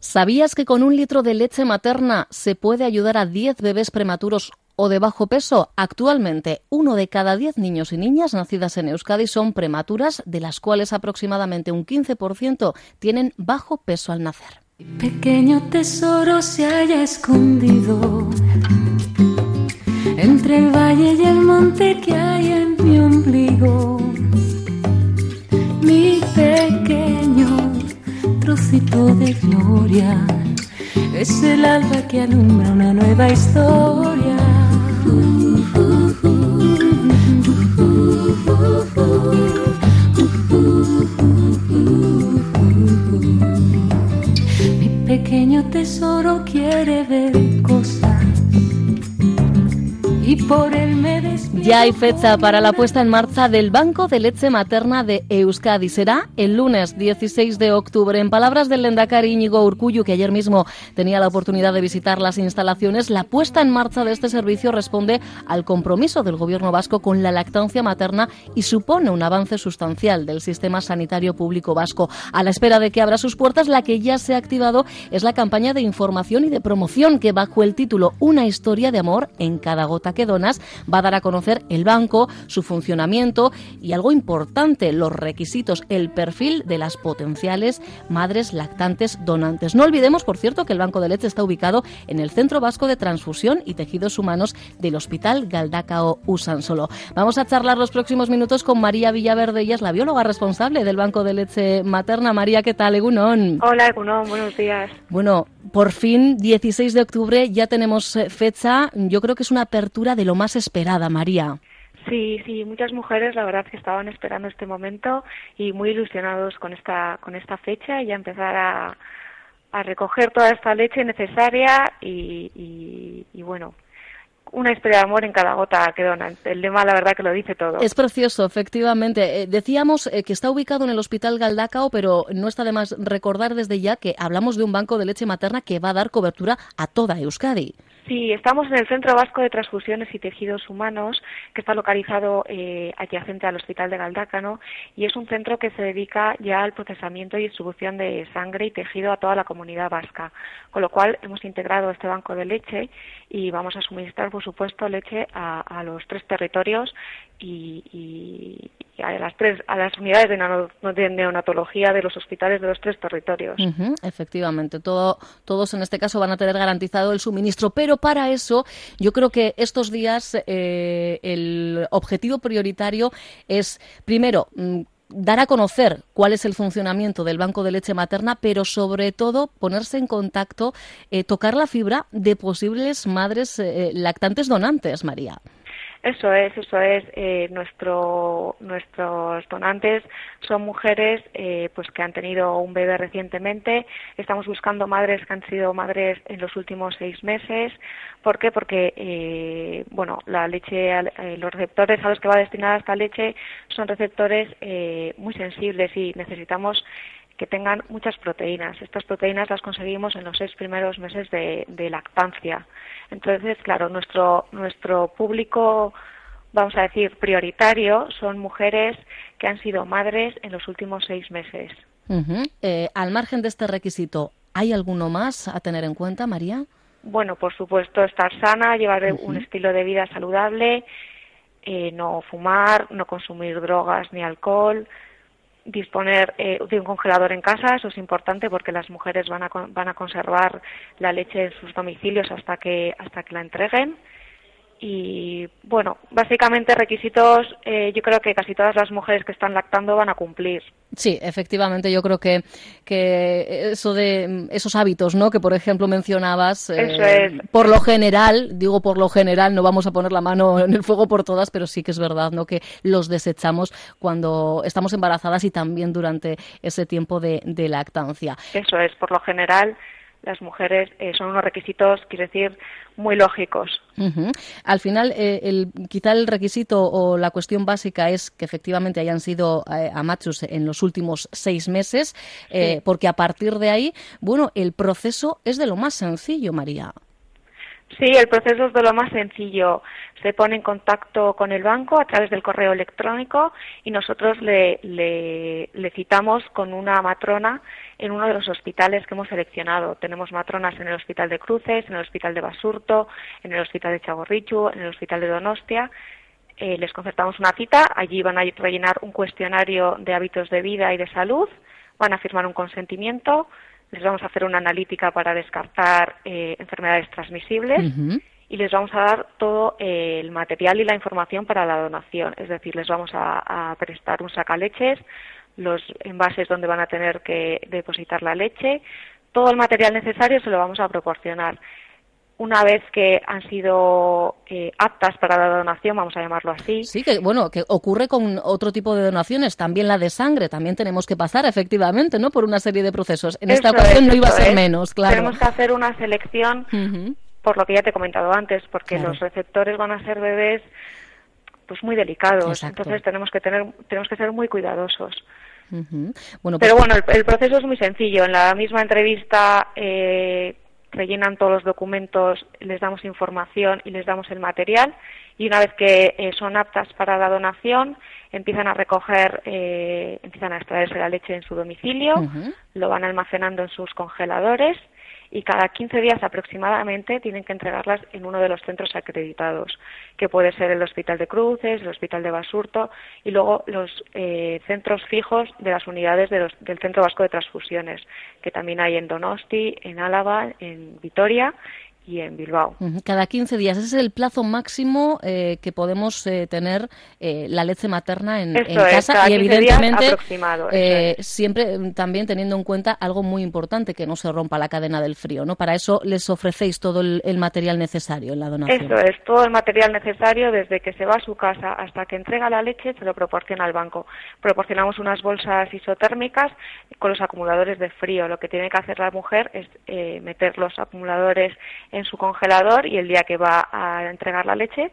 ¿Sabías que con un litro de leche materna se puede ayudar a 10 bebés prematuros o de bajo peso? Actualmente, uno de cada 10 niños y niñas nacidas en Euskadi son prematuras, de las cuales aproximadamente un 15% tienen bajo peso al nacer. Pequeño tesoro se haya escondido entre el valle y el monte que hay en mi ombligo. De gloria es el alba que alumbra una nueva historia. Mi pequeño tesoro quiere ver cosas y por despierto. Ya hay fecha para la puesta en marcha del Banco de Leche Materna de Euskadi. Será el lunes 16 de octubre. En palabras del Lendakari Íñigo Urcuyu, que ayer mismo tenía la oportunidad de visitar las instalaciones, la puesta en marcha de este servicio responde al compromiso del Gobierno vasco con la lactancia materna y supone un avance sustancial del sistema sanitario público vasco. A la espera de que abra sus puertas, la que ya se ha activado es la campaña de información y de promoción que bajo el título Una historia de amor en cada gota que donas va a dar a conocer el banco, su funcionamiento y algo importante, los requisitos, el perfil de las potenciales madres lactantes donantes. No olvidemos, por cierto, que el Banco de Leche está ubicado en el Centro Vasco de Transfusión y Tejidos Humanos del Hospital Galdacao Usansolo. Vamos a charlar los próximos minutos con María Villaverde, ella es la bióloga responsable del Banco de Leche Materna. María, ¿qué tal? Egunon. Hola, Egunon, buenos días. Bueno, por fin, 16 de octubre, ya tenemos eh, fecha. Yo creo que es una apertura de lo más esperada, María. Sí, sí, muchas mujeres la verdad que estaban esperando este momento y muy ilusionados con esta con esta fecha y ya empezar a, a recoger toda esta leche necesaria y, y, y bueno, una historia de amor en cada gota que donan. El lema, la verdad, que lo dice todo. Es precioso, efectivamente. Eh, decíamos eh, que está ubicado en el Hospital Galdacao, pero no está de más recordar desde ya que hablamos de un banco de leche materna que va a dar cobertura a toda Euskadi. Sí, estamos en el Centro Vasco de Transfusiones y Tejidos Humanos, que está localizado eh, adyacente al Hospital de Galdácano, y es un centro que se dedica ya al procesamiento y distribución de sangre y tejido a toda la comunidad vasca. Con lo cual, hemos integrado este banco de leche y vamos a suministrar, por supuesto, leche a, a los tres territorios y, y, a las tres a las unidades de, neonatología de los hospitales de los tres territorios. Efectivamente, todo, todos en este caso van a tener garantizado el suministro, pero para eso yo creo que estos días eh, el objetivo prioritario es, primero, dar a conocer cuál es el funcionamiento del banco de leche materna, pero sobre todo ponerse en contacto, eh, tocar la fibra de posibles madres eh, lactantes donantes, María. Eso es, eso es. Eh, nuestro, nuestros donantes son mujeres eh, pues que han tenido un bebé recientemente. Estamos buscando madres que han sido madres en los últimos seis meses. ¿Por qué? Porque eh, bueno, la leche, eh, los receptores a los que va destinada esta leche son receptores eh, muy sensibles y necesitamos que tengan muchas proteínas. Estas proteínas las conseguimos en los seis primeros meses de, de lactancia. Entonces, claro, nuestro, nuestro público, vamos a decir, prioritario son mujeres que han sido madres en los últimos seis meses. Uh -huh. eh, al margen de este requisito, ¿hay alguno más a tener en cuenta, María? Bueno, por supuesto, estar sana, llevar uh -huh. un estilo de vida saludable, eh, no fumar, no consumir drogas ni alcohol, disponer eh, de un congelador en casa, eso es importante porque las mujeres van a, van a conservar la leche en sus domicilios hasta que, hasta que la entreguen y bueno, básicamente requisitos eh, yo creo que casi todas las mujeres que están lactando van a cumplir. Sí, efectivamente, yo creo que, que eso de esos hábitos, ¿no? Que por ejemplo mencionabas, eh, por lo general, digo por lo general, no vamos a poner la mano en el fuego por todas, pero sí que es verdad, ¿no? Que los desechamos cuando estamos embarazadas y también durante ese tiempo de, de lactancia. Eso es, por lo general las mujeres eh, son unos requisitos, quiero decir, muy lógicos. Al final, eh, el, quizá el requisito o la cuestión básica es que efectivamente hayan sido eh, amachos en los últimos seis meses, eh, porque a partir de ahí, bueno, el proceso es de lo más sencillo, María. Sí, el proceso es de lo más sencillo. Se pone en contacto con el banco a través del correo electrónico y nosotros le, le, citamos con una matrona en uno de los hospitales que hemos seleccionado. Tenemos matronas en el Hospital de Cruces, en el Hospital de Basurto, en el Hospital de Chagorrichu, en el Hospital de Donostia. Eh, les concertamos una cita, allí van a rellenar un cuestionario de hábitos de vida y de salud, van a firmar un consentimiento, les vamos a hacer una analítica para descartar eh, enfermedades transmisibles y les vamos a dar todo eh, el material y la información para la donación. Es decir, les vamos a, a prestar un sacaleches, los envases donde van a tener que depositar la leche, todo el material necesario se lo vamos a proporcionar una vez que han sido eh, aptas para la donación, vamos a llamarlo así. Sí, que bueno, que ocurre con otro tipo de donaciones, también la de sangre, también tenemos que pasar efectivamente, ¿no? Por una serie de procesos. En esta ocasión no iba a ser menos, claro. Tenemos que hacer una selección, por lo que ya te he comentado antes, porque los receptores van a ser bebés, pues muy delicados. Entonces tenemos que tener, tenemos que ser muy cuidadosos. bueno, Pero pues bueno, el, proceso es muy sencillo. En la misma entrevista eh, rellenan todos los documentos, les damos información y les damos el material. Y una vez que eh, son aptas para la donación empiezan a recoger, eh, empiezan a extraerse la leche en su domicilio, lo van almacenando en sus congeladores y cada 15 días aproximadamente tienen que entregarlas en uno de los centros acreditados, que puede ser el Hospital de Cruces, el Hospital de Basurto y luego los eh, centros fijos de las unidades del Centro Vasco de Transfusiones, que también hay en Donosti, en Álava, en Vitoria en Bilbao. Cada 15 días. Ese es el plazo máximo eh, que podemos eh, tener eh, la leche materna en, casa y evidentemente siempre mm, también teniendo en cuenta algo muy importante, que no se rompa la cadena del frío. ¿no? Para eso les ofrecéis todo el, material necesario en la donación. Eso es, todo el material necesario desde que se va a su casa hasta que entrega la leche se lo proporciona al banco. Proporcionamos unas bolsas isotérmicas con los acumuladores de frío. Lo que tiene que hacer la mujer es meter los acumuladores en su congelador y el día que va a entregar la leche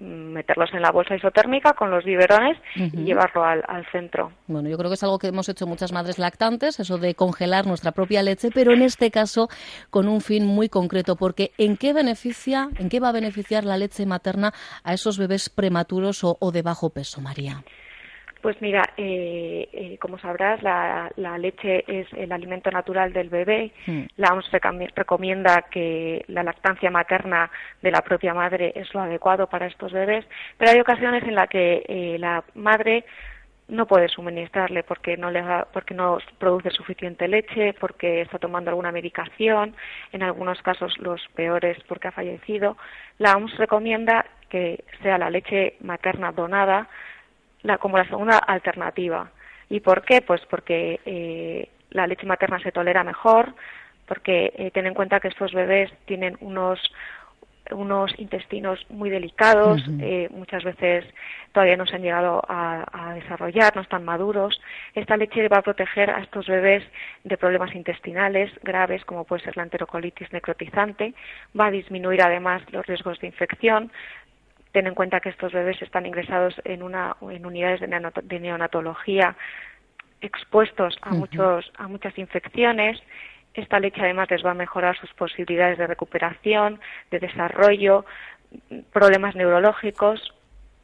mm, meterlos en la bolsa isotérmica con los biberones y llevarlo al, centro. Bueno, yo creo que es algo que hemos hecho muchas madres lactantes, eso de congelar nuestra propia leche, pero en este caso con un fin muy concreto, porque ¿en qué beneficia, en qué va a beneficiar la leche materna a esos bebés prematuros o de bajo peso, María? Pues mira, eh, eh, como sabrás, la, leche es el alimento natural del bebé. Hmm. La OMS recomienda que la lactancia materna de la propia madre es lo adecuado para estos bebés, pero hay ocasiones en las que eh, la madre no puede suministrarle porque no le porque no produce suficiente leche, porque está tomando alguna medicación, en algunos casos los peores porque ha fallecido. La OMS recomienda que sea la leche materna donada la, como la segunda alternativa. ¿Y por qué? Pues porque eh, la leche materna se tolera mejor, porque eh, ten en cuenta que estos bebés tienen unos unos intestinos muy delicados, eh, muchas veces todavía no se han llegado a, a, desarrollar, no están maduros. Esta leche va a proteger a estos bebés de problemas intestinales graves, como puede ser la enterocolitis necrotizante, va a disminuir además los riesgos de infección, Ten en cuenta que estos bebés están ingresados en, una, en unidades de, neonatología expuestos a, muchos, a muchas infecciones. Esta leche además les va a mejorar sus posibilidades de recuperación, de desarrollo, problemas neurológicos.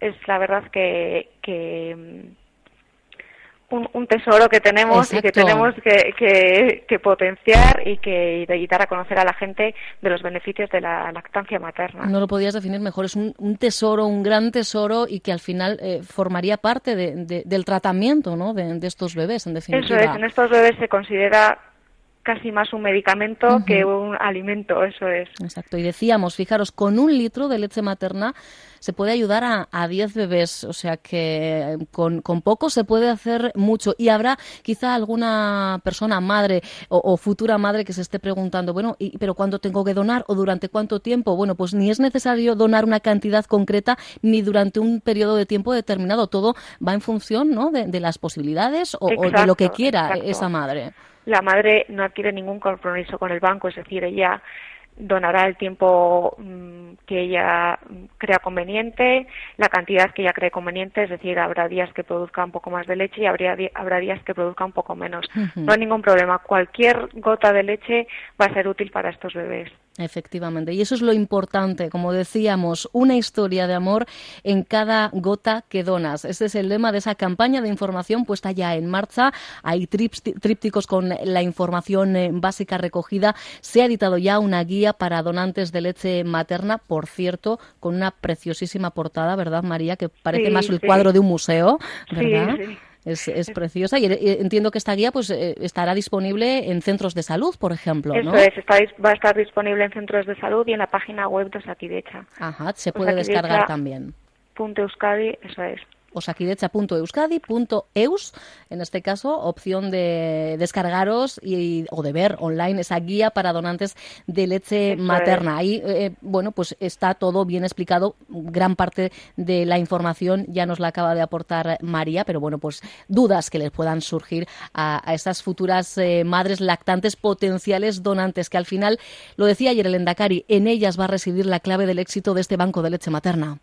Es la verdad que, que un, tesoro que tenemos y que tenemos que, que, potenciar y que y dar a conocer a la gente de los beneficios de la lactancia materna. No lo podías definir mejor, es un, tesoro, un gran tesoro y que al final eh, formaría parte de, del tratamiento ¿no? de, estos bebés, en definitiva. Eso es, en estos bebés se considera casi más un medicamento que un alimento, eso es. Exacto. Y decíamos, fijaros, con un litro de leche materna se puede ayudar a, a 10 bebés, o sea que con, con, poco se puede hacer mucho. Y habrá quizá alguna persona, madre o, futura madre, que se esté preguntando, bueno, ¿y, ¿pero cuándo tengo que donar o durante cuánto tiempo? Bueno, pues ni es necesario donar una cantidad concreta ni durante un periodo de tiempo determinado. Todo va en función ¿no? de, las posibilidades o, de lo que quiera esa madre la madre no adquiere ningún compromiso con el banco, es decir, ella donará el tiempo mm, que ella crea conveniente, la cantidad que ella cree conveniente, es decir, habrá días que produzca un poco más de leche y habría, habrá días que produzca un poco menos. No hay ningún problema. Cualquier gota de leche va a ser útil para estos bebés. Efectivamente, y eso es lo importante, como decíamos, una historia de amor en cada gota que donas. Este es el lema de esa campaña de información puesta ya en marcha. Hay trípticos con la información eh, básica recogida. Se ha editado ya una guía para donantes de leche materna, por cierto, con una preciosísima portada, ¿verdad, María? Que parece más el cuadro de un museo, ¿verdad? Sí, es, preciosa y entiendo que esta guía pues eh, estará disponible en centros de salud, por ejemplo, ¿no? Eso es, va a estar disponible en centros de salud y en la página web de Osakidecha. Ajá, se puede descargar también. Punto Euskadi, eso es osakidecha.euskadi.eus, en este caso, opción de descargaros y, o de ver online esa guía para donantes de leche materna. Ahí, eh, bueno, pues está todo bien explicado. Gran parte de la información ya nos la acaba de aportar María, pero bueno, pues dudas que les puedan surgir a, esas futuras eh, madres lactantes potenciales donantes, que al final, lo decía ayer el Endacari, en ellas va a residir la clave del éxito de este banco de leche materna.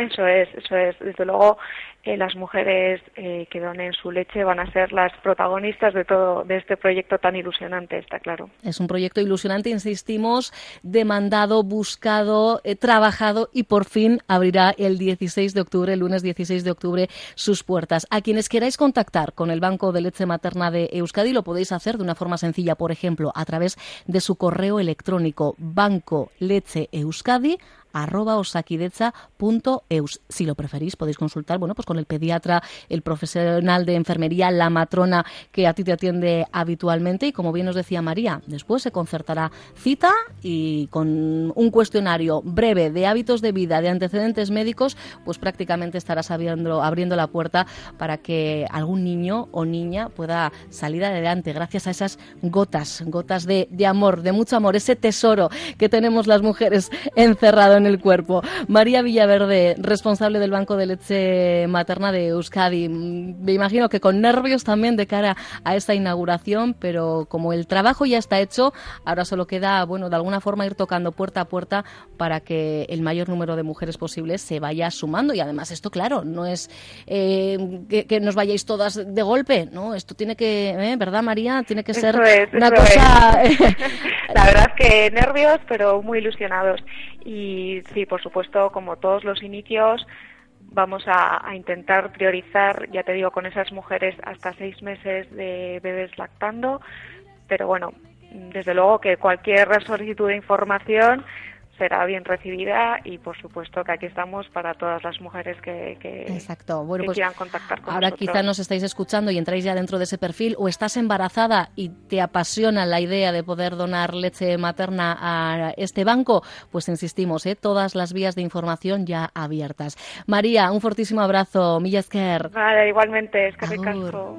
Eso es, eso es. Desde luego, eh, las mujeres eh, que donen su leche van a ser las protagonistas de todo de este proyecto tan ilusionante, está claro. Es un proyecto ilusionante, insistimos, demandado, buscado, eh, trabajado y por fin abrirá el 16 de octubre, el lunes 16 de octubre, sus puertas. A quienes queráis contactar con el Banco de Leche Materna de Euskadi lo podéis hacer de una forma sencilla, por ejemplo, a través de su correo electrónico banco leche euskadi arroba osakidecha.eus. Si lo preferís, podéis consultar, bueno, pues con el pediatra, el profesional de enfermería, la matrona que a ti te atiende habitualmente y como bien nos decía María, después se concertará cita y con un cuestionario breve de hábitos de vida, de antecedentes médicos, pues prácticamente estarás abriendo, abriendo la puerta para que algún niño o niña pueda salir adelante gracias a esas gotas, gotas de, de amor, de mucho amor, ese tesoro que tenemos las mujeres encerrado en el cuerpo. María Villaverde, responsable del Banco de Leche Materna de Euskadi. Me imagino que con nervios también de cara a esta inauguración, pero como el trabajo ya está hecho, ahora solo queda, bueno, de alguna forma ir tocando puerta a puerta para que el mayor número de mujeres posibles se vaya sumando. Y además esto, claro, no es eh, que, nos vayáis todas de golpe, ¿no? Esto tiene que, ¿eh? ¿verdad, María? Tiene que ser una cosa... La verdad es que nervios, pero muy ilusionados. Y sí, por supuesto, como todos los inicios, vamos a, intentar priorizar, ya te digo, con esas mujeres hasta seis meses de bebés lactando, pero bueno, desde luego que cualquier solicitud de información será bien recibida y por supuesto que aquí estamos para todas las mujeres que, Exacto. Bueno, pues quieran contactar con ahora quizá nos estáis escuchando y entráis ya dentro de ese perfil o estás embarazada y te apasiona la idea de poder donar leche materna a este banco, pues insistimos, ¿eh? todas las vías de información ya abiertas. María, un fortísimo abrazo, Millasker. Vale, igualmente, es que ricasco.